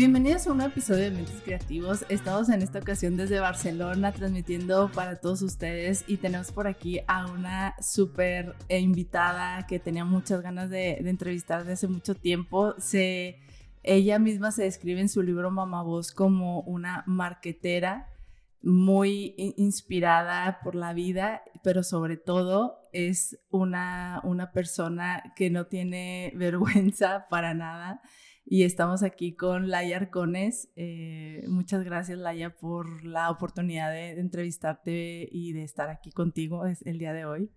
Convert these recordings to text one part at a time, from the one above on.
Bienvenidos a un episodio de Mentes Creativos. Estamos en esta ocasión desde Barcelona transmitiendo para todos ustedes y tenemos por aquí a una súper invitada que tenía muchas ganas de, entrevistar desde hace mucho tiempo. Se, ella misma se describe en su libro Mamá Voz como una marquetera muy inspirada por la vida, pero sobre todo es una, una persona que no tiene vergüenza para nada y estamos aquí con Laia Arcones. Eh, muchas gracias, Laia, por la oportunidad de, entrevistarte y de estar aquí contigo el día de hoy.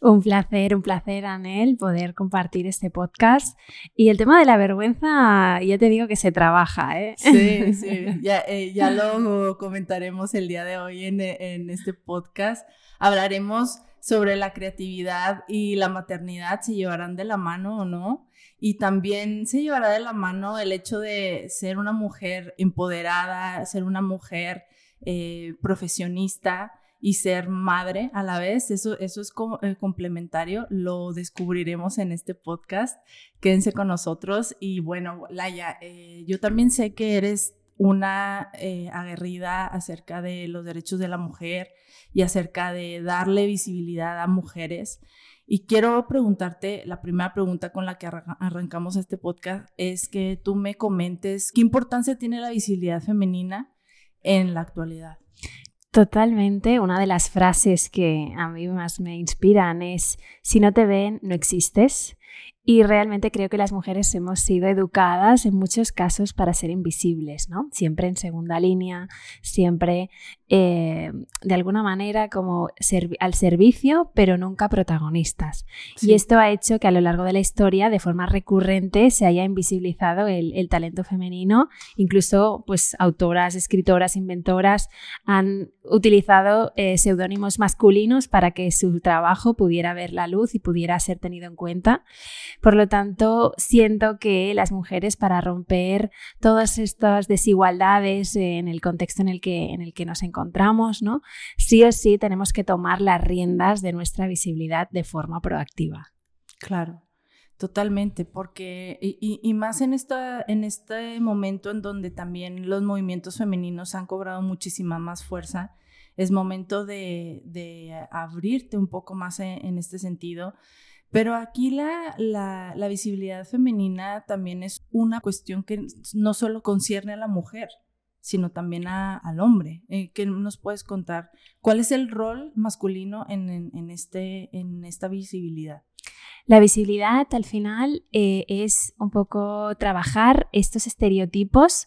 Un placer, un placer, Anel, poder compartir este podcast. Y el tema de la vergüenza, ya te digo que se trabaja, ¿eh? Sí, sí, ya, eh, ya lo comentaremos el día de hoy en, en este podcast. Hablaremos sobre la creatividad y la maternidad, si llevarán de la mano o no y también se llevará de la mano el hecho de ser una mujer empoderada, ser una mujer eh, profesionista y ser madre a la vez. Eso, eso es eh, complementario, lo descubriremos en este podcast. Quédense con nosotros y bueno, Laia, eh, yo también sé que eres una aguerrida acerca de los derechos de la mujer y acerca de darle visibilidad a mujeres. Y quiero preguntarte, la primera pregunta con la que arrancamos este podcast es que tú me comentes qué importancia tiene la visibilidad femenina en la actualidad. Totalmente, una de las frases que a mí más me inspiran es, si no te ven, no existes. Y realmente creo que las mujeres hemos sido educadas en muchos casos para ser invisibles, ¿no? Siempre en segunda línea, siempre eh, de alguna manera como al servicio, pero nunca protagonistas. Y esto ha hecho que a lo largo de la historia, de forma recurrente, se haya invisibilizado el, talento femenino. Incluso, pues, autoras, escritoras, inventoras han utilizado eh, seudónimos masculinos para que su trabajo pudiera ver la luz y pudiera ser tenido en cuenta. Por lo tanto, siento que las mujeres para romper todas estas desigualdades en el contexto en el que, en el que nos encontramos, ¿no? sí o sí tenemos que tomar las riendas de nuestra visibilidad de forma proactiva. Claro. Totalmente, porque y, más en, esta, en este momento en donde también los movimientos femeninos han cobrado muchísima más fuerza, es momento de, abrirte un poco más en este sentido pero aquí la, la, visibilidad femenina también es una cuestión que no solo concierne a la mujer, sino también al hombre. Eh, ¿Qué nos puedes contar? ¿Cuál es el rol masculino en, este, en esta visibilidad? La visibilidad al final eh, es un poco trabajar estos estereotipos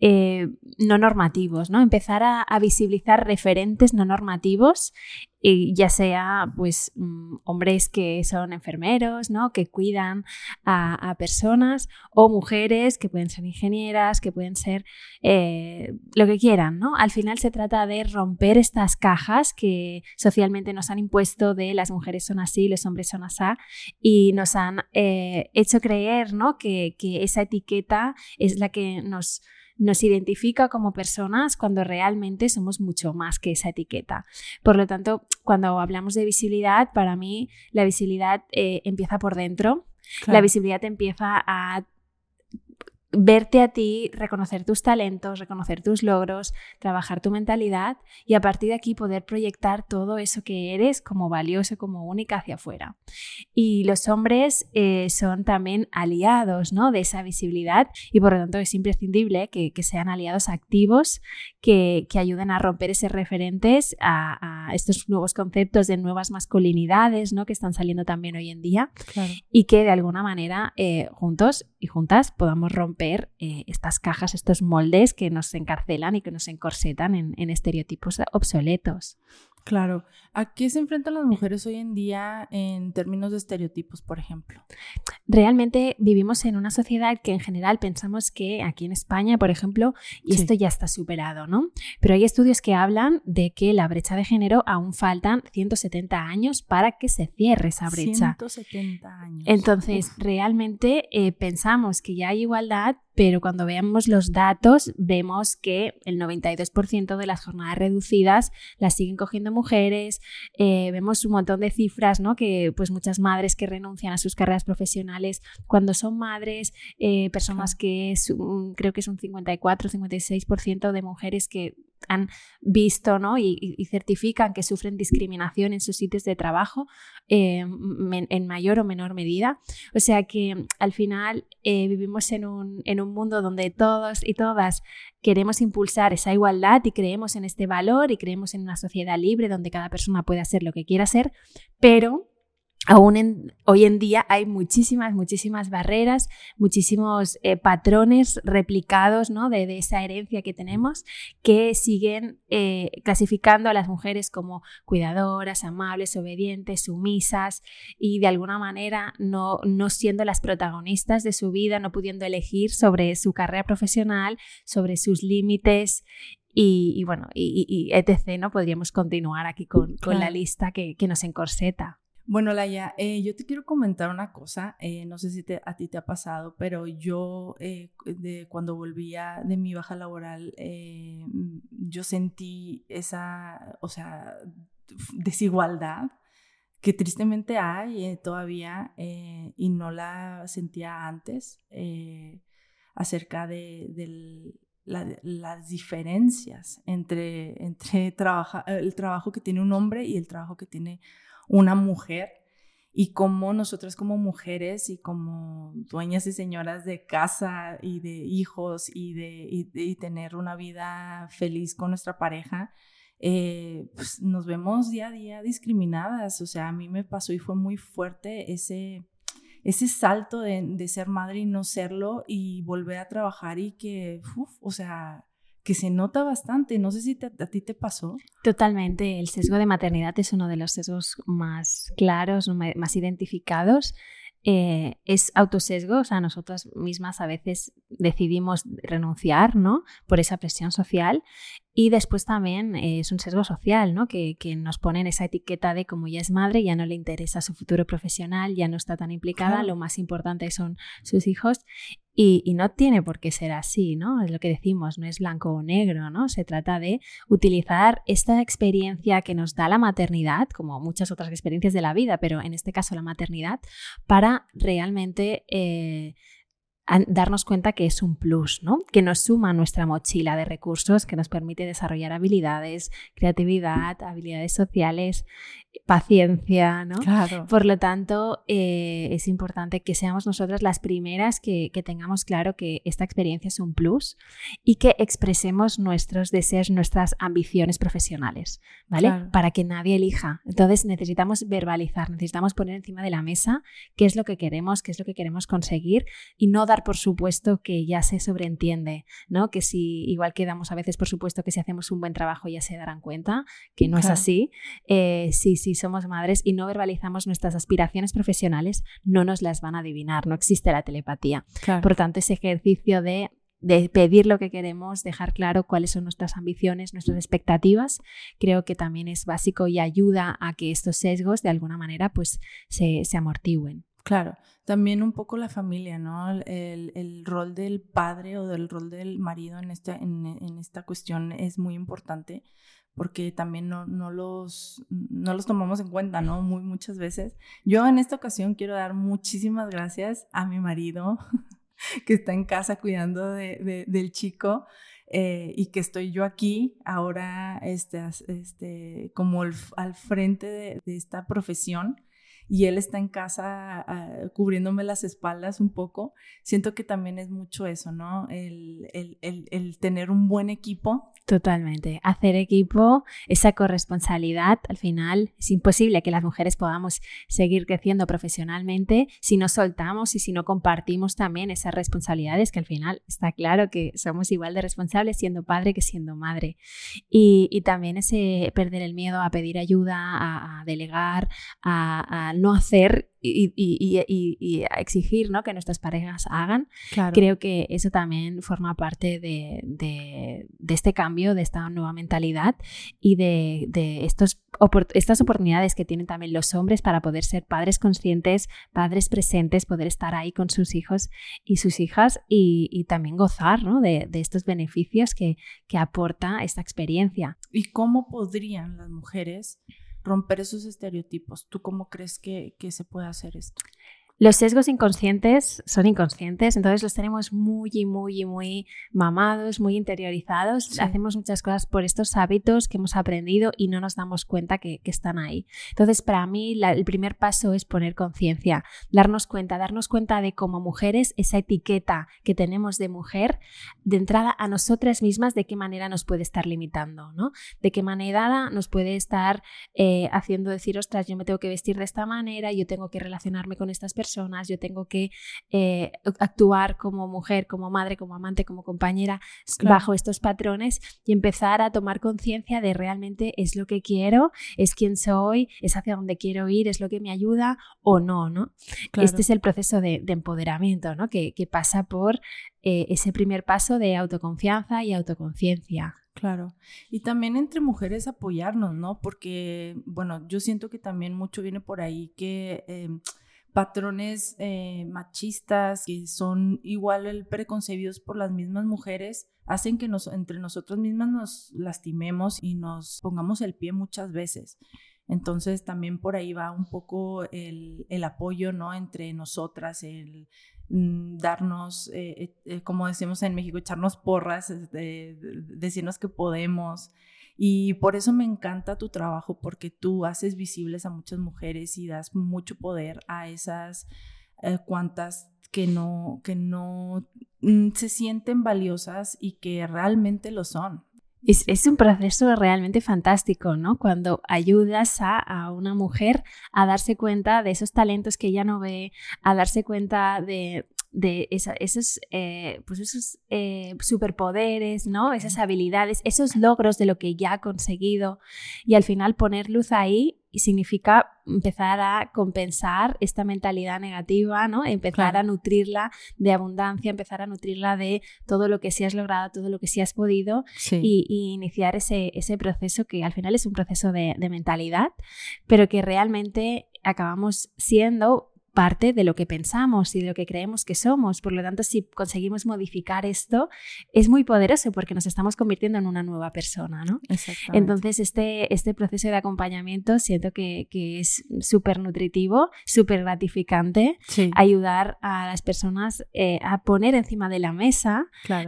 eh, no normativos, ¿no? Empezar a, visibilizar referentes no normativos, ya sea pues mm, hombres que son enfermeros, ¿no? Que cuidan a, personas, o mujeres que pueden ser ingenieras, que pueden ser eh, lo que quieran, ¿no? Al final se trata de romper estas cajas que socialmente nos han impuesto de las mujeres son así, los hombres son así, y nos han eh, hecho creer, ¿no? que esa etiqueta es la que nos nos identifica como personas cuando realmente somos mucho más que esa etiqueta. Por lo tanto, cuando hablamos de visibilidad, para mí la visibilidad eh, empieza por dentro. La visibilidad empieza a verte a ti, reconocer tus talentos, reconocer tus logros, trabajar tu mentalidad y a partir de aquí poder proyectar todo eso que eres como valioso, como única hacia afuera. Y los hombres eh, son también aliados ¿no? de esa visibilidad y por lo tanto es imprescindible que, sean aliados activos que, ayuden a romper esos referentes a, estos nuevos conceptos de nuevas masculinidades ¿no? que están saliendo también hoy en día y que de alguna manera eh, juntos y juntas podamos romper eh, estas cajas, estos moldes que nos encarcelan y que nos encorsetan en estereotipos obsoletos. Claro. ¿A qué se enfrentan las mujeres hoy en día en términos de estereotipos, por ejemplo? Realmente vivimos en una sociedad que en general pensamos que aquí en España, por ejemplo, y esto ya está superado, ¿no? Pero hay estudios que hablan de que la brecha de género aún faltan 170 años para que se cierre esa brecha. 170 años. Entonces, realmente eh, pensamos que ya hay igualdad, pero cuando veamos los datos vemos que el 92% de las jornadas reducidas las siguen cogiendo mujeres, eh, vemos un montón de cifras, ¿no? Que pues muchas madres que renuncian a sus carreras profesionales cuando son madres, eh, personas que es creo que es un 54, 56% de mujeres que han visto ¿no? y, certifican que sufren discriminación en sus sitios de trabajo eh, en mayor o menor medida. O sea que al final eh, vivimos en un, en un mundo donde todos y todas queremos impulsar esa igualdad y creemos en este valor y creemos en una sociedad libre donde cada persona puede hacer lo que quiera hacer, pero Aún hoy en día hay muchísimas, muchísimas barreras, muchísimos eh, patrones replicados ¿no? de, esa herencia que tenemos que siguen eh, clasificando a las mujeres como cuidadoras, amables, obedientes, sumisas y de alguna manera no, no siendo las protagonistas de su vida, no pudiendo elegir sobre su carrera profesional, sobre sus límites y, bueno, y, etc. ¿no? Podríamos continuar aquí con, la lista que, que nos encorseta. Bueno, Laia, eh, yo te quiero comentar una cosa, eh, no sé si a ti te ha pasado, pero yo eh, cuando volvía de mi baja laboral, yo sentí esa, o sea, desigualdad que tristemente hay todavía y no la sentía antes acerca de, las diferencias entre, entre el trabajo que tiene un hombre y el trabajo que tiene una mujer y cómo nosotras como mujeres y como dueñas y señoras de casa y de hijos y de, tener una vida feliz con nuestra pareja, eh, pues nos vemos día a día discriminadas. O sea, a mí me pasó y fue muy fuerte ese, ese salto de, ser madre y no serlo y volver a trabajar y que, o sea, que se nota bastante. No sé si a ti te pasó. Totalmente. El sesgo de maternidad es uno de los sesgos más claros, más identificados. Eh, es autosesgo, o sea, nosotras mismas a veces decidimos renunciar, ¿no? Por esa presión social. Y después también eh, es un sesgo social, ¿no? Que, que, nos ponen esa etiqueta de como ya es madre, ya no le interesa su futuro profesional, ya no está tan implicada, lo más importante son sus hijos. Y, no tiene por qué ser así, ¿no? Es lo que decimos, no es blanco o negro, ¿no? Se trata de utilizar esta experiencia que nos da la maternidad, como muchas otras experiencias de la vida, pero en este caso la maternidad, para realmente eh, darnos cuenta que es un plus, ¿no? Que nos suma a nuestra mochila de recursos, que nos permite desarrollar habilidades, creatividad, habilidades sociales, paciencia, ¿no? Claro. Por lo tanto, eh, es importante que seamos nosotras las primeras que, tengamos claro que esta experiencia es un plus y que expresemos nuestros deseos, nuestras ambiciones profesionales, ¿vale? Para que nadie elija. Entonces necesitamos verbalizar, necesitamos poner encima de la mesa qué es lo que queremos, qué es lo que queremos conseguir y no dar por supuesto que ya se sobreentiende, ¿no? Que si, igual que damos a veces por supuesto que si hacemos un buen trabajo ya se darán cuenta, que no es así. Eh, si, somos madres y no verbalizamos nuestras aspiraciones profesionales, no nos las van a adivinar, no existe la telepatía. Por tanto, ese ejercicio de de pedir lo que queremos, dejar claro cuáles son nuestras ambiciones, nuestras expectativas, creo que también es básico y ayuda a que estos sesgos de alguna manera pues se, se amortigüen. Claro, también un poco la familia, ¿no? El, rol del padre o del rol del marido en esta, en, esta cuestión es muy importante porque también no, no, los, no los tomamos en cuenta, ¿no? Muy, muchas veces. Yo en esta ocasión quiero dar muchísimas gracias a mi marido que está en casa cuidando de, del chico. Eh, y que estoy yo aquí ahora este, este, como al frente de esta profesión y él está en casa ah, cubriéndome las espaldas un poco, siento que también es mucho eso, ¿no? El, el, tener un buen equipo. Totalmente. Hacer equipo, esa corresponsabilidad, al final es imposible que las mujeres podamos seguir creciendo profesionalmente si no soltamos y si no compartimos también esas responsabilidades, que al final está claro que somos igual de responsables siendo padre que siendo madre. Y, y también ese perder el miedo a pedir ayuda, a, delegar, a al no hacer y, exigir ¿no? que nuestras parejas hagan, creo que eso también forma parte de, este cambio, de esta nueva mentalidad y de, estos, estas oportunidades que tienen también los hombres para poder ser padres conscientes, padres presentes, poder estar ahí con sus hijos y sus hijas y, también gozar de, estos beneficios que, que aporta esta experiencia. ¿Y cómo podrían las mujeres romper esos estereotipos. ¿Tú cómo crees que, que se puede hacer esto? Los sesgos inconscientes son inconscientes, entonces los tenemos muy, muy, muy mamados, muy interiorizados. Hacemos muchas cosas por estos hábitos que hemos aprendido y no nos damos cuenta que, están ahí. Entonces, para mí, el primer paso es poner conciencia, darnos cuenta, darnos cuenta de como mujeres esa etiqueta que tenemos de mujer, de entrada a nosotras mismas, de qué manera nos puede estar limitando, ¿no? De qué manera nos puede estar eh, haciendo decir, ostras, yo me tengo que vestir de esta manera, yo tengo que relacionarme con estas personas yo tengo que eh, actuar como mujer, como madre, como amante, como compañera bajo estos patrones y empezar a tomar conciencia de realmente es lo que quiero, es quién soy, es hacia dónde quiero ir, es lo que me ayuda o no, ¿no? Este es el proceso de, empoderamiento, ¿no? Que, pasa por eh, ese primer paso de autoconfianza y autoconciencia. Claro. Y también entre mujeres apoyarnos, ¿no? Porque, bueno, yo siento que también mucho viene por ahí que em, patrones eh, machistas que son igual preconcebidos por las mismas mujeres hacen que nos, entre nosotros mismas nos lastimemos y nos pongamos el pie muchas veces. Entonces también por ahí va un poco el, apoyo, ¿no? Entre nosotras, el mm, darnos, eh, eh, como decimos en México, echarnos porras, decirnos que podemos, y por eso me encanta tu trabajo, porque tú haces visibles a muchas mujeres y das mucho poder a esas eh, cuantas que no, que no mm, se sienten valiosas y que realmente lo son. Es, un proceso realmente fantástico, ¿no? Cuando ayudas a, a, una mujer a darse cuenta de esos talentos que ella no ve, a darse cuenta de de esos, eh, pues esos eh, superpoderes, ¿no? Esas habilidades, esos logros de lo que ya ha conseguido y al final poner luz ahí significa empezar a compensar esta mentalidad negativa, ¿no? Empezar a nutrirla de abundancia, empezar a nutrirla de todo lo que sí has logrado, todo lo que sí has podido y, iniciar ese, ese, proceso que al final es un proceso de, de mentalidad, pero que realmente acabamos siendo parte de lo que pensamos y de lo que creemos que somos. Por lo tanto, si conseguimos modificar esto, es muy poderoso porque nos estamos convirtiendo en una nueva persona, ¿no? Entonces, este, este proceso de acompañamiento siento que, es súper nutritivo, súper gratificante, ayudar a las personas eh, a poner encima de la mesa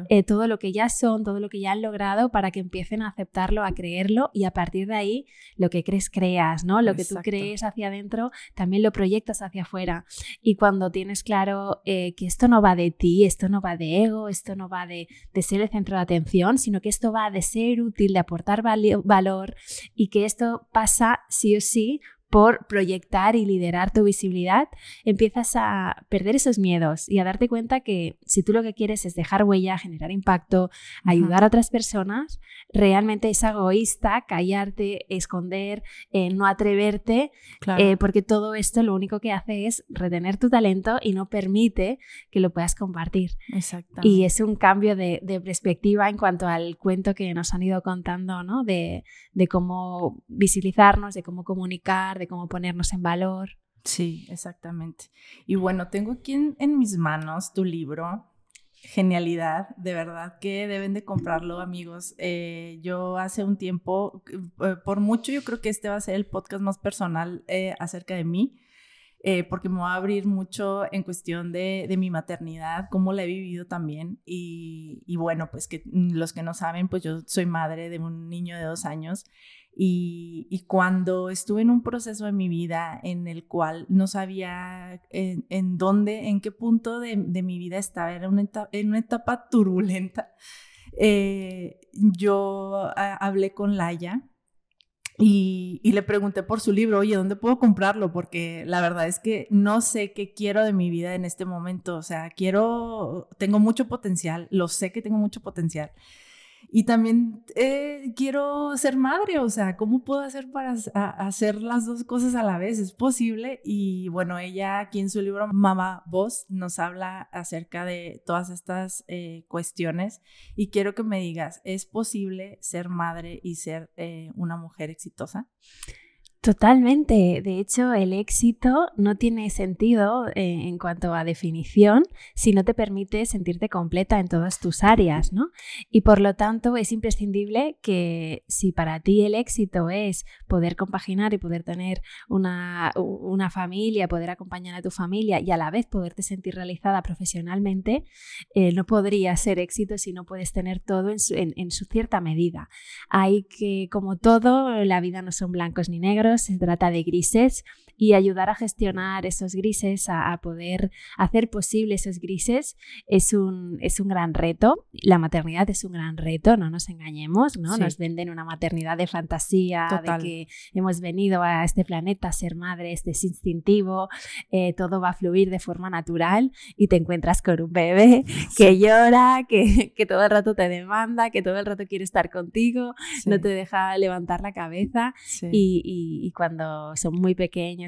eh, todo lo que ya son, todo lo que ya han logrado para que empiecen a aceptarlo, a creerlo y a partir de ahí lo que crees creas, ¿no? Lo que tú crees hacia adentro también lo proyectas hacia afuera. Y cuando tienes claro eh, que esto no va de ti, esto no va de ego, esto no va de, ser el centro de atención, sino que esto va de ser útil, de aportar valor y que esto pasa sí o sí por proyectar y liderar tu visibilidad, empiezas a perder esos miedos y a darte cuenta que si tú lo que quieres es dejar huella, generar impacto, ayudar a otras personas, realmente es egoísta callarte, esconder, eh, no atreverte, eh, porque todo esto lo único que hace es retener tu talento y no permite que lo puedas compartir. Y es un cambio de, perspectiva en cuanto al cuento que nos han ido contando, ¿no? De, de cómo visibilizarnos, de cómo comunicar, de cómo ponernos en valor. Sí, exactamente. Y bueno, tengo aquí en, mis manos tu libro, Genialidad, de verdad que deben de comprarlo, amigos. Eh, yo hace un tiempo, eh, por mucho, yo creo que este va a ser el podcast más personal eh, acerca de mí. porque me va a abrir mucho en cuestión de, de, mi maternidad, cómo la he vivido también. Y, y, bueno, pues que los que no saben, pues yo soy madre de un niño de dos años y, cuando estuve en un proceso de mi vida en el cual no sabía en, dónde, en qué punto de, mi vida estaba, era una etapa, en una etapa turbulenta, eh, yo hablé con Laia y, y, le pregunté por su libro, oye, ¿dónde puedo comprarlo? Porque la verdad es que no sé qué quiero de mi vida en este momento. O sea, quiero, tengo mucho potencial, lo sé que tengo mucho potencial Y también eh, quiero ser madre, o sea, ¿cómo puedo hacer para hacer las dos cosas a la vez? ¿Es posible? Y bueno, ella aquí en su libro Mamá Voz nos habla acerca de todas estas eh, cuestiones y quiero que me digas, ¿es posible ser madre y ser eh, una mujer exitosa? Totalmente. De hecho, el éxito no tiene sentido eh, en cuanto a definición si no te permite sentirte completa en todas tus áreas, ¿no? Y por lo tanto es imprescindible que si para ti el éxito es poder compaginar y poder tener una, una familia, poder acompañar a tu familia y a la vez poderte sentir realizada profesionalmente, eh, no podría ser éxito si no puedes tener todo en su, en su cierta medida. Hay que, como todo, la vida no son blancos ni negros se trata de grises y ayudar a gestionar esos grises, a, poder hacer posible esos grises, es un, es un gran reto. La maternidad es un gran reto, no nos engañemos, ¿no? Nos venden una maternidad de fantasía, de que hemos venido a este planeta a ser madres, es instintivo, eh, todo va a fluir de forma natural y te encuentras con un bebé que llora, que, que, todo el rato te demanda, que todo el rato quiere estar contigo, no te deja levantar la cabeza y y cuando son muy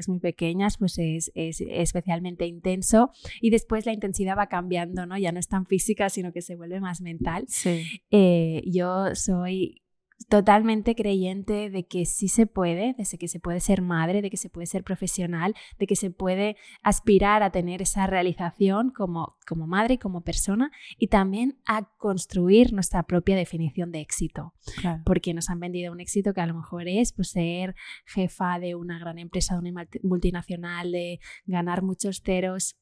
muy pequeñas, pues es, especialmente intenso y después la intensidad va cambiando, ¿no? Ya no es tan física, sino que se vuelve más mental. Eh, yo soy totalmente creyente de que sí se puede, de que se puede ser madre, de que se puede ser profesional, de que se puede aspirar a tener esa realización como, como madre, como persona y también a construir nuestra propia definición de éxito. Porque nos han vendido un éxito que a lo mejor es pues, ser jefa de una gran empresa, de una multinacional, de ganar muchos ceros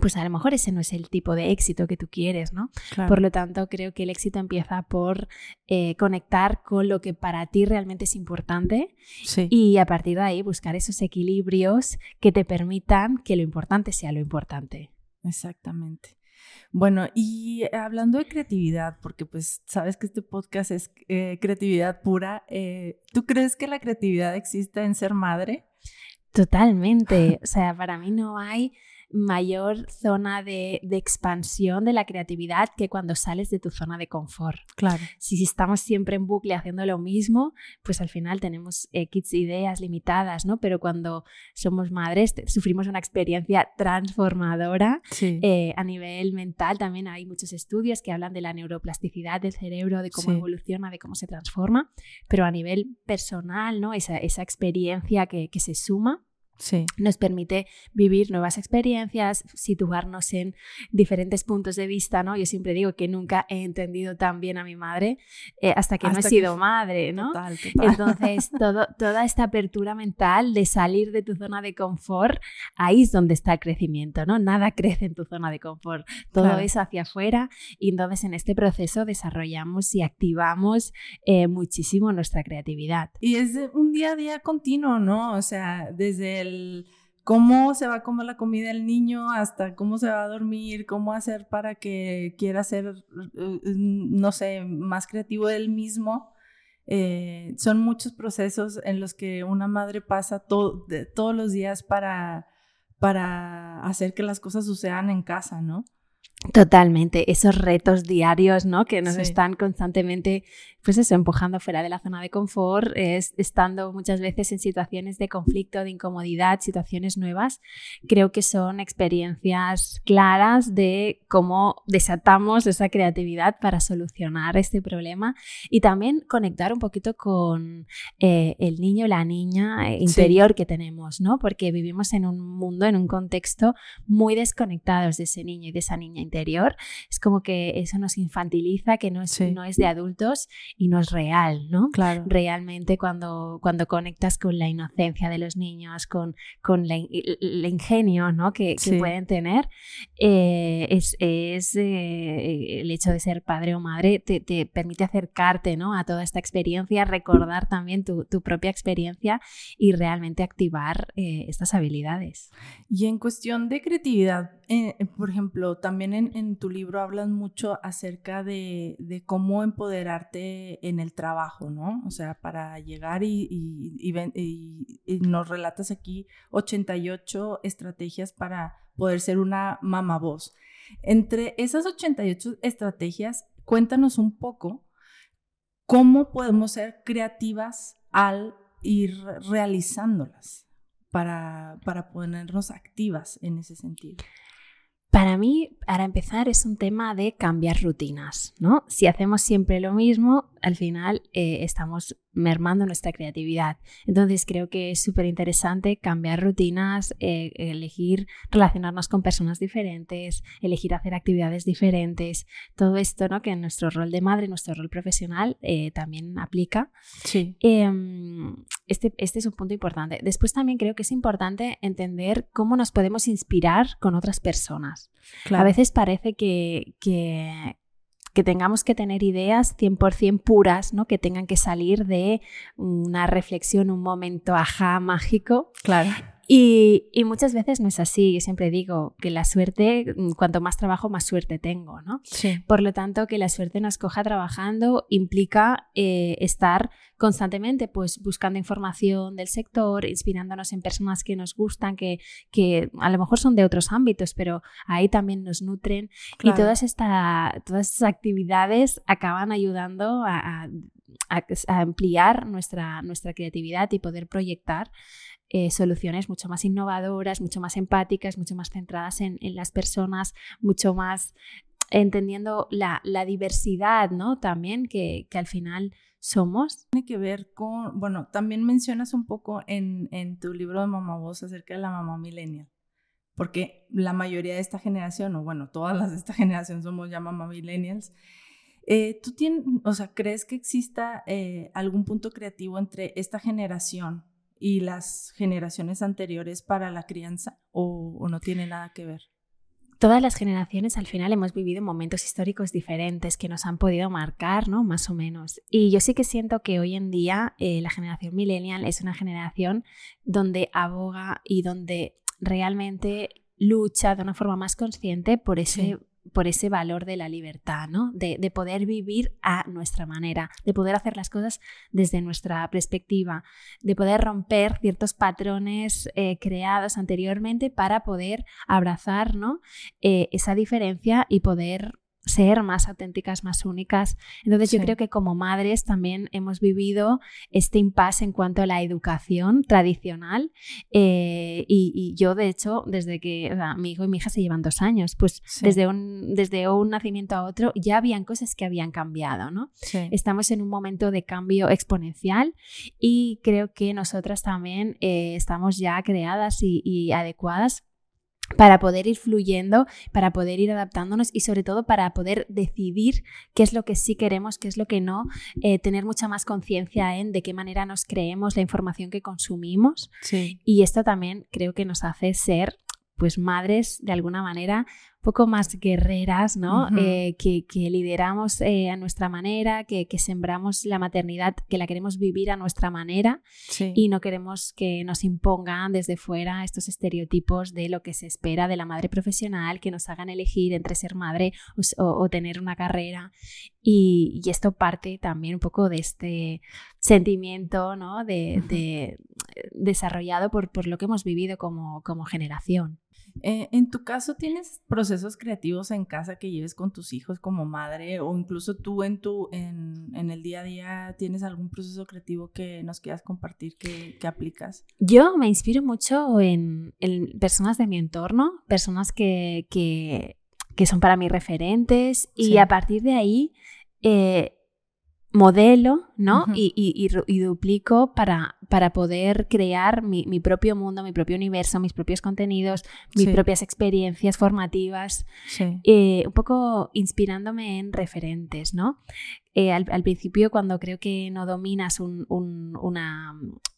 pues a lo mejor ese no es el tipo de éxito que tú quieres, ¿no? Por lo tanto, creo que el éxito empieza por eh, conectar con lo que para ti realmente es importante y a partir de ahí buscar esos equilibrios que te permitan que lo importante sea lo importante. Exactamente. Bueno, y hablando de creatividad, porque pues sabes que este podcast es eh, creatividad pura, eh, ¿tú crees que la creatividad existe en ser madre? Totalmente. o sea, para mí no hay mayor zona de, expansión de la creatividad que cuando sales de tu zona de confort. Claro. Si, estamos siempre en bucle haciendo lo mismo, pues al final tenemos X ideas limitadas, ¿no? Pero cuando somos madres sufrimos una experiencia transformadora eh, a nivel mental. También hay muchos estudios que hablan de la neuroplasticidad del cerebro, de cómo evoluciona, de cómo se transforma, pero a nivel personal, ¿no? Esa, esa experiencia que, que se suma nos permite vivir nuevas experiencias, situarnos en diferentes puntos de vista, ¿no? Yo siempre digo que nunca he entendido tan bien a mi madre eh, hasta que no he sido madre, ¿no? Entonces, todo, toda esta apertura mental de salir de tu zona de confort, ahí es donde está el crecimiento, ¿no? Nada crece en tu zona de confort, todo es hacia afuera y entonces en este proceso desarrollamos y activamos eh, muchísimo nuestra creatividad. Y es un día a día continuo, ¿no? O sea, desde cómo se va a comer la comida el niño hasta cómo se va a dormir, cómo hacer para que quiera ser, eh, no sé, más creativo él mismo. Eh, son muchos procesos en los que una madre pasa todos los días para, para hacer que las cosas sucedan en casa, ¿no? Totalmente, esos retos diarios, ¿no? Que nos están constantemente pues eso, empujando fuera de la zona de confort, es, estando muchas veces en situaciones de conflicto, de incomodidad, situaciones nuevas, creo que son experiencias claras de cómo desatamos esa creatividad para solucionar este problema y también conectar un poquito con eh, el niño, la niña eh, interior que tenemos, ¿no? Porque vivimos en un mundo, en un contexto muy desconectados de ese niño y de esa niña interior. Es como que eso nos infantiliza, que no es, no es de adultos y no es real, ¿no? Claro. Realmente cuando, cuando conectas con la inocencia de los niños, con, con el ingenio ¿no? que, pueden tener, eh, es, es eh, el hecho de ser padre o madre te, te, permite acercarte ¿no? a toda esta experiencia, recordar también tu, tu propia experiencia y realmente activar eh, estas habilidades. Y en cuestión de creatividad, por ejemplo, también en, en, tu libro hablas mucho acerca de, cómo empoderarte en el trabajo, ¿no? O sea, para llegar y, y, nos relatas aquí 88 estrategias para poder ser una mamá voz. Entre esas 88 estrategias, cuéntanos un poco ¿cómo podemos ser creativas al ir realizándolas para, para ponernos activas en ese sentido? Para mí, para empezar, es un tema de cambiar rutinas, ¿no? Si hacemos siempre lo mismo, al final eh, estamos mermando nuestra creatividad. Entonces creo que es súper interesante cambiar rutinas, eh, elegir relacionarnos con personas diferentes, elegir hacer actividades diferentes, todo esto ¿no? que en nuestro rol de madre, nuestro rol profesional eh, también aplica. Sí. Em, este, este es un punto importante. Después también creo que es importante entender cómo nos podemos inspirar con otras personas. A veces parece que, que, que tengamos que tener ideas 100% puras, ¿no? que tengan que salir de una reflexión, un momento ajá mágico. Claro. Y, muchas veces no es así. Yo siempre digo que la suerte, mm, cuanto más trabajo, más suerte tengo, ¿no? Sí. Por lo tanto, que la suerte nos coja trabajando implica eh, estar constantemente pues, buscando información del sector, inspirándonos en personas que nos gustan, que, que a lo mejor son de otros ámbitos, pero ahí también nos nutren. Y todas, esta, todas estas actividades acaban ayudando a, a ampliar nuestra, nuestra creatividad y poder proyectar eh, soluciones mucho más innovadoras, mucho más empáticas, mucho más centradas en, las personas, mucho más entendiendo la, diversidad, ¿no? También que, al final somos. Tiene que ver con, bueno, también mencionas un poco en, tu libro de Mamá Voz acerca de la mamá millennial, porque la mayoría de esta generación, o bueno, todas las de esta generación somos ya mamá millennials. Eh, ¿Tú tienes, o sea, crees que exista eh, algún punto creativo entre esta generación y las generaciones anteriores para la crianza o, no tiene nada que ver? Todas las generaciones al final hemos vivido momentos históricos diferentes que nos han podido marcar, ¿no? Más o menos. Y yo sí que siento que hoy en día eh, la generación millennial es una generación donde aboga y donde realmente lucha de una forma más consciente por ese por ese valor de la libertad, ¿no? De, poder vivir a nuestra manera, de poder hacer las cosas desde nuestra perspectiva, de poder romper ciertos patrones eh, creados anteriormente para poder abrazar ¿no? Eh, esa diferencia y poder ser más auténticas, más únicas. Entonces yo creo que como madres también hemos vivido este impasse en cuanto a la educación tradicional eh, y, yo de hecho desde que mi hijo y mi hija se llevan dos años, pues desde, un, desde un nacimiento a otro ya habían cosas que habían cambiado, ¿no? Estamos en un momento de cambio exponencial y creo que nosotras también eh, estamos ya creadas y adecuadas para poder ir fluyendo, para poder ir adaptándonos y sobre todo para poder decidir qué es lo que sí queremos, qué es lo que no, eh, tener mucha más conciencia en de qué manera nos creemos la información que consumimos. Y esto también creo que nos hace ser pues madres de alguna manera poco más guerreras, ¿no? Eh, que, lideramos eh, a nuestra manera, que, sembramos la maternidad, que la queremos vivir a nuestra manera y no queremos que nos impongan desde fuera estos estereotipos de lo que se espera de la madre profesional, que nos hagan elegir entre ser madre o, tener una carrera. Y, esto parte también un poco de este sentimiento, ¿no? De, desarrollado por, por, lo que hemos vivido como, como generación. Eh, en tu caso, ¿tienes procesos creativos en casa que lleves con tus hijos como madre o incluso tú en, tu, en, el día a día tienes algún proceso creativo que nos quieras compartir que, aplicas? Yo me inspiro mucho en, personas de mi entorno, personas que, son para mí referentes y a partir de ahí... Eh, modelo, ¿no? y, duplico para, para poder crear mi, propio mundo, mi propio universo, mis propios contenidos, mis propias experiencias formativas, eh, un poco inspirándome en referentes, ¿no? Eh, al, principio, cuando creo que no dominas una,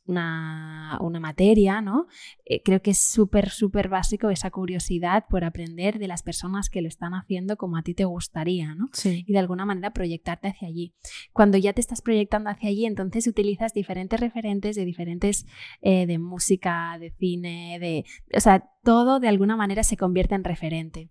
una, materia, ¿no? Eh, creo que es súper, súper básico esa curiosidad por aprender de las personas que lo están haciendo como a ti te gustaría, ¿no? Y de alguna manera proyectarte hacia allí. Cuando ya te estás proyectando hacia allí, entonces utilizas diferentes referentes de diferentes, eh, de música, de cine, de... O sea, todo de alguna manera se convierte en referente.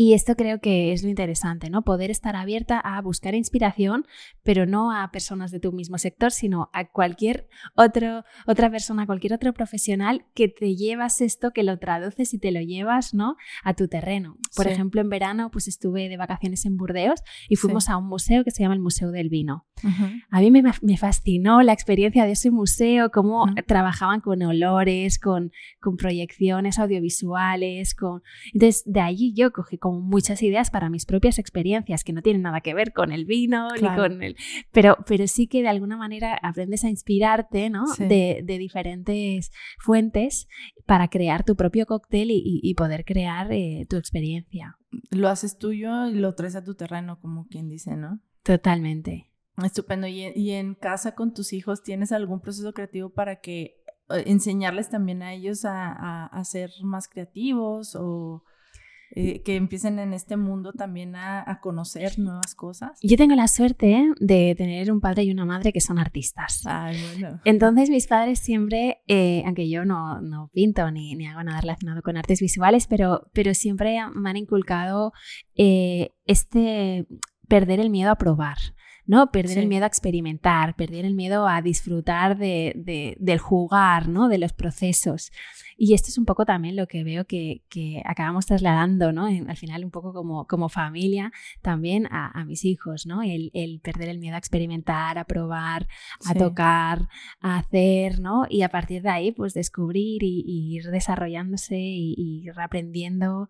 Y esto creo que es lo interesante, ¿no? Poder estar abierta a buscar inspiración, pero no a personas de tu mismo sector, sino a cualquier otro, otra persona, cualquier otro profesional que te llevas esto, que lo traduces y te lo llevas, ¿no? A tu terreno. Por ejemplo, en verano, pues estuve de vacaciones en Burdeos y fuimos a un museo que se llama el Museo del Vino. A mí me, me, fascinó la experiencia de ese museo, cómo trabajaban con olores, con, con proyecciones audiovisuales, con... Entonces, de allí yo cogí muchas ideas para mis propias experiencias que no tienen nada que ver con el vino ni con el... Pero, pero sí que de alguna manera aprendes a inspirarte ¿no? de, diferentes fuentes para crear tu propio cóctel y, poder crear eh, tu experiencia. Lo haces tuyo y lo traes a tu terreno, como quien dice, ¿no? Totalmente. Estupendo. ¿Y, en casa con tus hijos tienes algún proceso creativo para que eh, enseñarles también a ellos a, a ser más creativos o eh, que empiecen en este mundo también a, conocer nuevas cosas. Yo tengo la suerte de tener un padre y una madre que son artistas. Entonces mis padres siempre, eh, aunque yo no, no pinto ni, ni, hago nada relacionado con artes visuales, pero, pero siempre me han inculcado eh, este perder el miedo a probar. ¿No? Perder el miedo a experimentar, perder el miedo a disfrutar de, de, del jugar, ¿no? De los procesos. Y esto es un poco también lo que veo que, acabamos trasladando, ¿no? al final un poco como, como familia también a, mis hijos, ¿no? El, perder el miedo a experimentar, a probar, a tocar, a hacer, ¿no? Y a partir de ahí, pues descubrir y, ir desarrollándose y, ir aprendiendo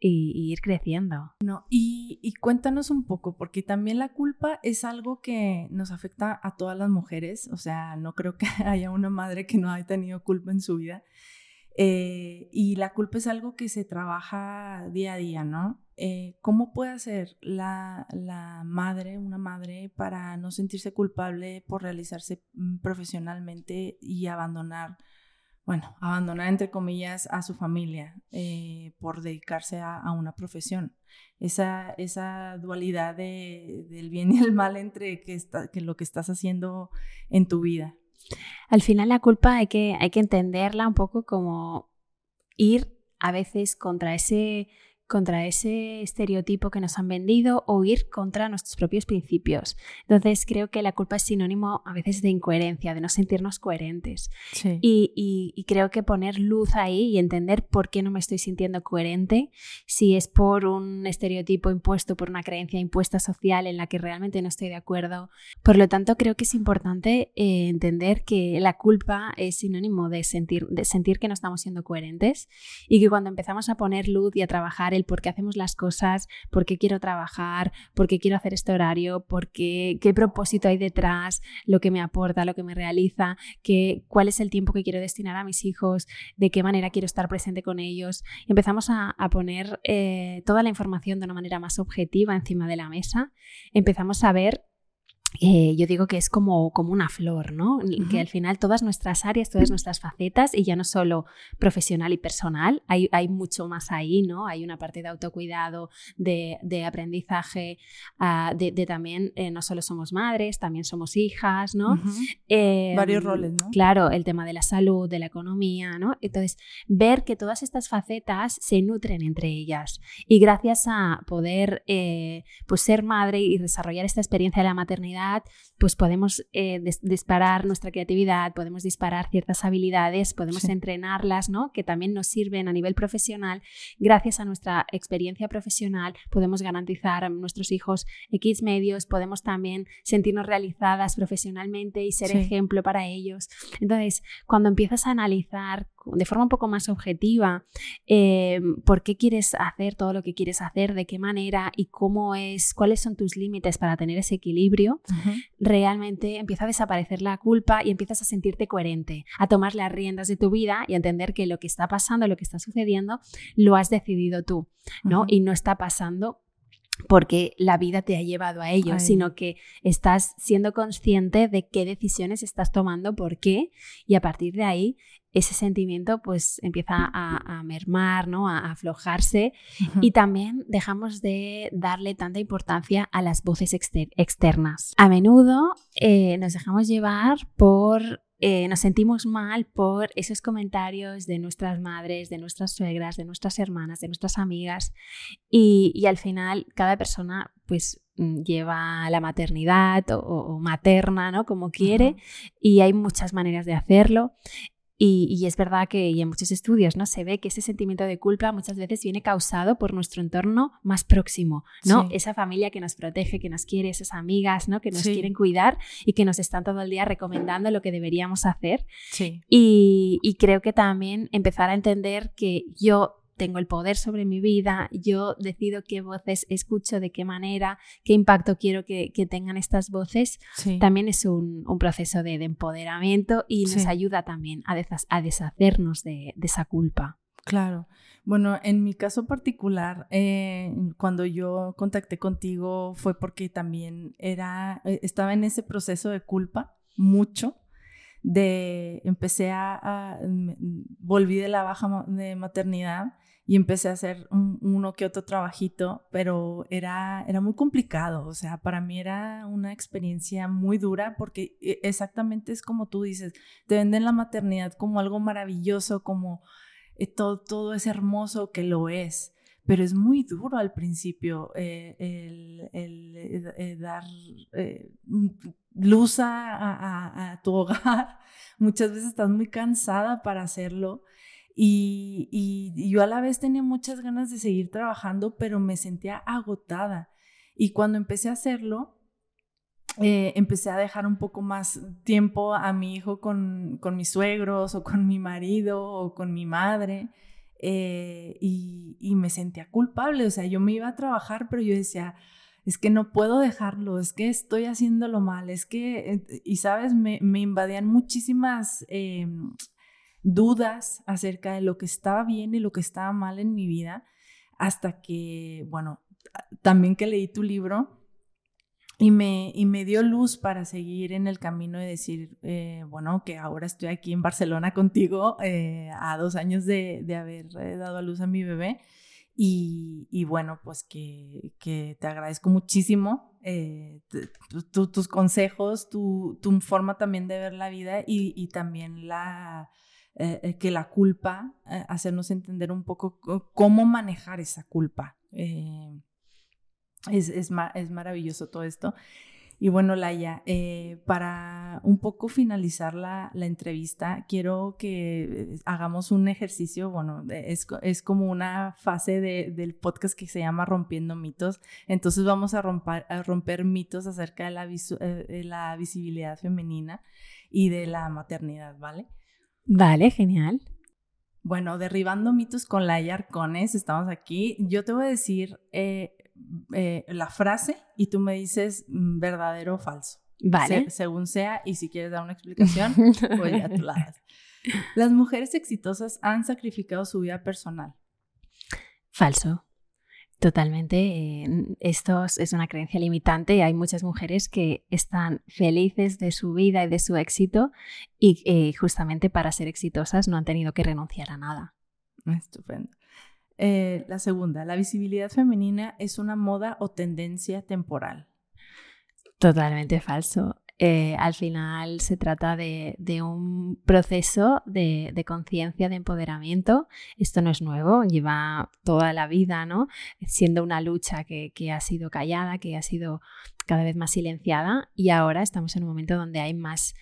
y, ir creciendo. No, y, y cuéntanos un poco, porque también la culpa es algo que nos afecta a todas las mujeres, o sea, no creo que haya una madre que no haya tenido culpa en su vida. Eh, y la culpa es algo que se trabaja día a día, ¿no? Eh, ¿Cómo puede hacer la, madre, una madre, para no sentirse culpable por realizarse mm, profesionalmente y abandonar, bueno, abandonar entre comillas a su familia eh, por dedicarse a, una profesión? Esa, esa dualidad del bien y el mal entre que, que lo que estás haciendo en tu vida. Al final la culpa hay que, hay que entenderla un poco como ir a veces contra ese contra ese estereotipo que nos han vendido o ir contra nuestros propios principios. Entonces creo que la culpa es sinónimo a veces de incoherencia, de no sentirnos coherentes. Y, creo que poner luz ahí y entender por qué no me estoy sintiendo coherente, si es por un estereotipo impuesto, por una creencia impuesta social en la que realmente no estoy de acuerdo. Por lo tanto, creo que es importante eh, entender que la culpa es sinónimo de sentir, de sentir que no estamos siendo coherentes y que cuando empezamos a poner luz y a trabajar el por qué hacemos las cosas, por qué quiero trabajar, por qué quiero hacer este horario, por qué, qué propósito hay detrás, lo que me aporta, lo que me realiza, qué, cuál es el tiempo que quiero destinar a mis hijos, de qué manera quiero estar presente con ellos. empezamos a, poner eh, toda la información de una manera más objetiva encima de la mesa. Empezamos a ver eh, yo digo que es como, como una flor, ¿no? Que al final todas nuestras áreas, todas nuestras facetas, y ya no solo profesional y personal, hay, hay mucho más ahí, ¿no? Hay una parte de autocuidado, de, de aprendizaje, uh, de, de, también, eh, no solo somos madres, también somos hijas, ¿no? eh, Varios roles, ¿no? Claro, el tema de la salud, de la economía, ¿no? Entonces, ver que todas estas facetas se nutren entre ellas. Y gracias a poder, eh, pues, ser madre y desarrollar esta experiencia de la maternidad, pues podemos eh, disparar nuestra creatividad, podemos disparar ciertas habilidades, podemos entrenarlas, ¿no? Que también nos sirven a nivel profesional. Gracias a nuestra experiencia profesional podemos garantizar a nuestros hijos X medios, podemos también sentirnos realizadas profesionalmente y ser ejemplo para ellos. Entonces, cuando empiezas a analizar de forma un poco más objetiva eh, por qué quieres hacer todo lo que quieres hacer, de qué manera y cómo es, cuáles son tus límites para tener ese equilibrio, realmente empieza a desaparecer la culpa y empiezas a sentirte coherente, a tomar las riendas de tu vida y a entender que lo que está pasando, lo que está sucediendo, lo has decidido tú, ¿no? Y no está pasando porque la vida te ha llevado a ello, sino que estás siendo consciente de qué decisiones estás tomando, por qué, y a partir de ahí ese sentimiento pues empieza a, mermar, ¿no? a, aflojarse y también dejamos de darle tanta importancia a las voces externas. A menudo eh, nos dejamos llevar por eh, nos sentimos mal por esos comentarios de nuestras madres, de nuestras suegras, de nuestras hermanas, de nuestras amigas. Y, al final cada persona pues mm, lleva la maternidad o, materna, ¿no? Como quiere y hay muchas maneras de hacerlo y, es verdad que y en muchos estudios ¿no? se ve que ese sentimiento de culpa muchas veces viene causado por nuestro entorno más próximo, ¿no? Esa familia que nos protege, que nos quiere, esas amigas ¿no? que nos quieren cuidar y que nos están todo el día recomendando lo que deberíamos hacer. Y, y creo que también empezar a entender que yo tengo el poder sobre mi vida, yo decido qué voces escucho, de qué manera, qué impacto quiero que, tengan estas voces, también es un, proceso de, empoderamiento y nos ayuda también a, deshacernos de, esa culpa. Claro. Bueno, en mi caso particular, eh, cuando yo contacté contigo fue porque también era, eh, estaba en ese proceso de culpa mucho de empecé a, volví de la baja de maternidad y empecé a hacer uno que otro trabajito, pero era, era muy complicado, o sea, para mí era una experiencia muy dura porque e, exactamente es como tú dices, te venden la maternidad como algo maravilloso, como eh, todo, todo es hermoso, que lo es, pero es muy duro al principio eh, el, eh, dar luz a, a tu hogar, muchas veces estás muy cansada para hacerlo y, yo a la vez tenía muchas ganas de seguir trabajando, pero me sentía agotada. Y cuando empecé a hacerlo, eh, empecé a dejar un poco más tiempo a mi hijo con, mis suegros o con mi marido o con mi madre. Eh, y, me sentía culpable, o sea, yo me iba a trabajar, pero yo decía, es que no puedo dejarlo, es que estoy haciéndolo mal, es que, eh, y sabes, me, me invadían muchísimas em, dudas acerca de lo que estaba bien y lo que estaba mal en mi vida, hasta que, bueno, también que leí tu libro y me, y me dio luz para seguir en el camino de decir, eh, bueno, que ahora estoy aquí en Barcelona contigo eh, a dos años de, haber eh, dado a luz a mi bebé. Y, bueno, pues que, te agradezco muchísimo tus consejos, tu, tu, forma también de ver la vida y también la, eh, eh, que la culpa, eh, hacernos entender un poco cómo manejar esa culpa. es, es, maravilloso todo esto. Y bueno, Laia, para un poco finalizar la, la, entrevista, quiero que hagamos un ejercicio, bueno, es, es como una fase de, del podcast que se llama Rompiendo mitos. Entonces vamos a romper, a romper mitos acerca de la, de la visibilidad femenina y de la maternidad, ¿vale? Vale, genial. Bueno, derribando mitos con la Arcones, estamos aquí. Yo te voy a decir eh, eh, la frase y tú me dices mm, verdadero o falso. Vale. según sea, y si quieres dar una explicación, pues ya tú la das. Las mujeres exitosas han sacrificado su vida personal. Falso. Totalmente. Eh, esto es una creencia limitante y hay muchas mujeres que están felices de su vida y de su éxito y eh, justamente para ser exitosas no han tenido que renunciar a nada. Estupendo. Eh, la segunda, la visibilidad femenina es una moda o tendencia temporal. Totalmente falso. Eh, al final se trata de, un proceso de, conciencia, de empoderamiento. Esto no es nuevo, lleva toda la vida, ¿no? Siendo una lucha que, ha sido callada, que ha sido cada vez más silenciada y ahora estamos en un momento donde hay más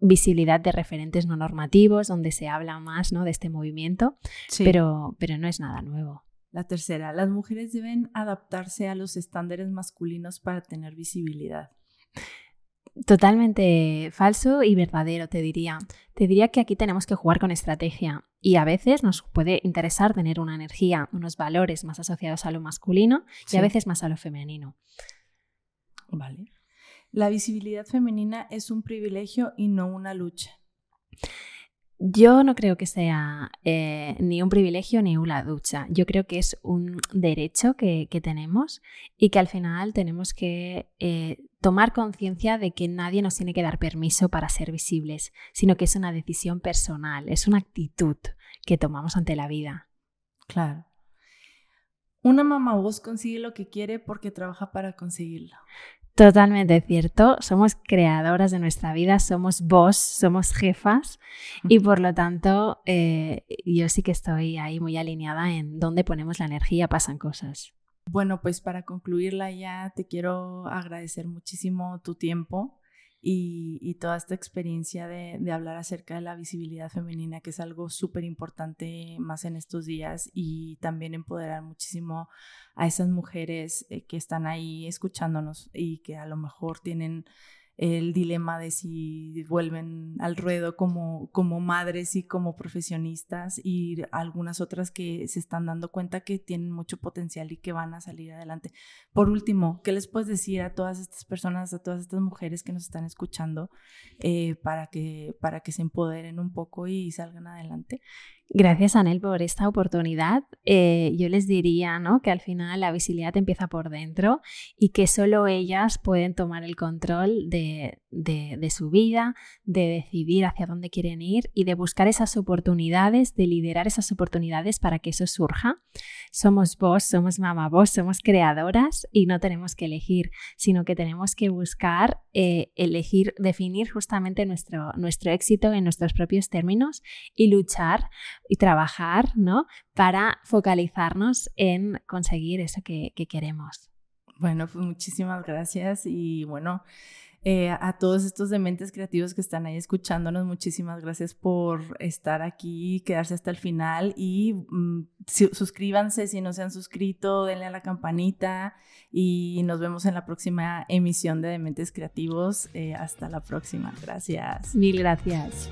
visibilidad de referentes no normativos, donde se habla más ¿no? de este movimiento, pero, pero no es nada nuevo. La tercera, las mujeres deben adaptarse a los estándares masculinos para tener visibilidad. Totalmente falso y verdadero, te diría. Te diría que aquí tenemos que jugar con estrategia y a veces nos puede interesar tener una energía, unos valores más asociados a lo masculino y a veces más a lo femenino. Vale. La visibilidad femenina es un privilegio y no una lucha. Yo no creo que sea eh, ni un privilegio ni una ducha. Yo creo que es un derecho que, tenemos y que al final tenemos que eh, tomar conciencia de que nadie nos tiene que dar permiso para ser visibles, sino que es una decisión personal, es una actitud que tomamos ante la vida. Claro. Una mamá voz consigue lo que quiere porque trabaja para conseguirlo. Totalmente cierto. Somos creadoras de nuestra vida, somos vos, somos jefas y por lo tanto eh, yo sí que estoy ahí muy alineada en dónde ponemos la energía, pasan cosas. Bueno, pues para concluirla ya te quiero agradecer muchísimo tu tiempo y, toda esta experiencia de, hablar acerca de la visibilidad femenina, que es algo súper importante más en estos días, y también empoderar muchísimo a esas mujeres eh, que están ahí escuchándonos y que a lo mejor tienen el dilema de si vuelven al ruedo como, como madres y como profesionistas y algunas otras que se están dando cuenta que tienen mucho potencial y que van a salir adelante. Por último, ¿qué les puedes decir a todas estas personas, a todas estas mujeres que nos están escuchando eh, para, que, para que se empoderen un poco y salgan adelante? Gracias, Anel, por esta oportunidad. Eh, yo les diría ¿no? que al final la visibilidad empieza por dentro y que solo ellas pueden tomar el control de, de, su vida, de decidir hacia dónde quieren ir y de buscar esas oportunidades, de liderar esas oportunidades para que eso surja. Somos vos, somos mamá vos, somos creadoras y no tenemos que elegir, sino que tenemos que buscar eh, elegir, definir justamente nuestro, nuestro éxito en nuestros propios términos y luchar y trabajar, ¿no? Para focalizarnos en conseguir eso que, queremos. Bueno, pues muchísimas gracias y bueno, eh, a todos estos dementes creativos que están ahí escuchándonos, muchísimas gracias por estar aquí, quedarse hasta el final y mm, suscríbanse si no se han suscrito, denle a la campanita y nos vemos en la próxima emisión de Dementes Creativos. Eh, hasta la próxima. Gracias. Mil gracias.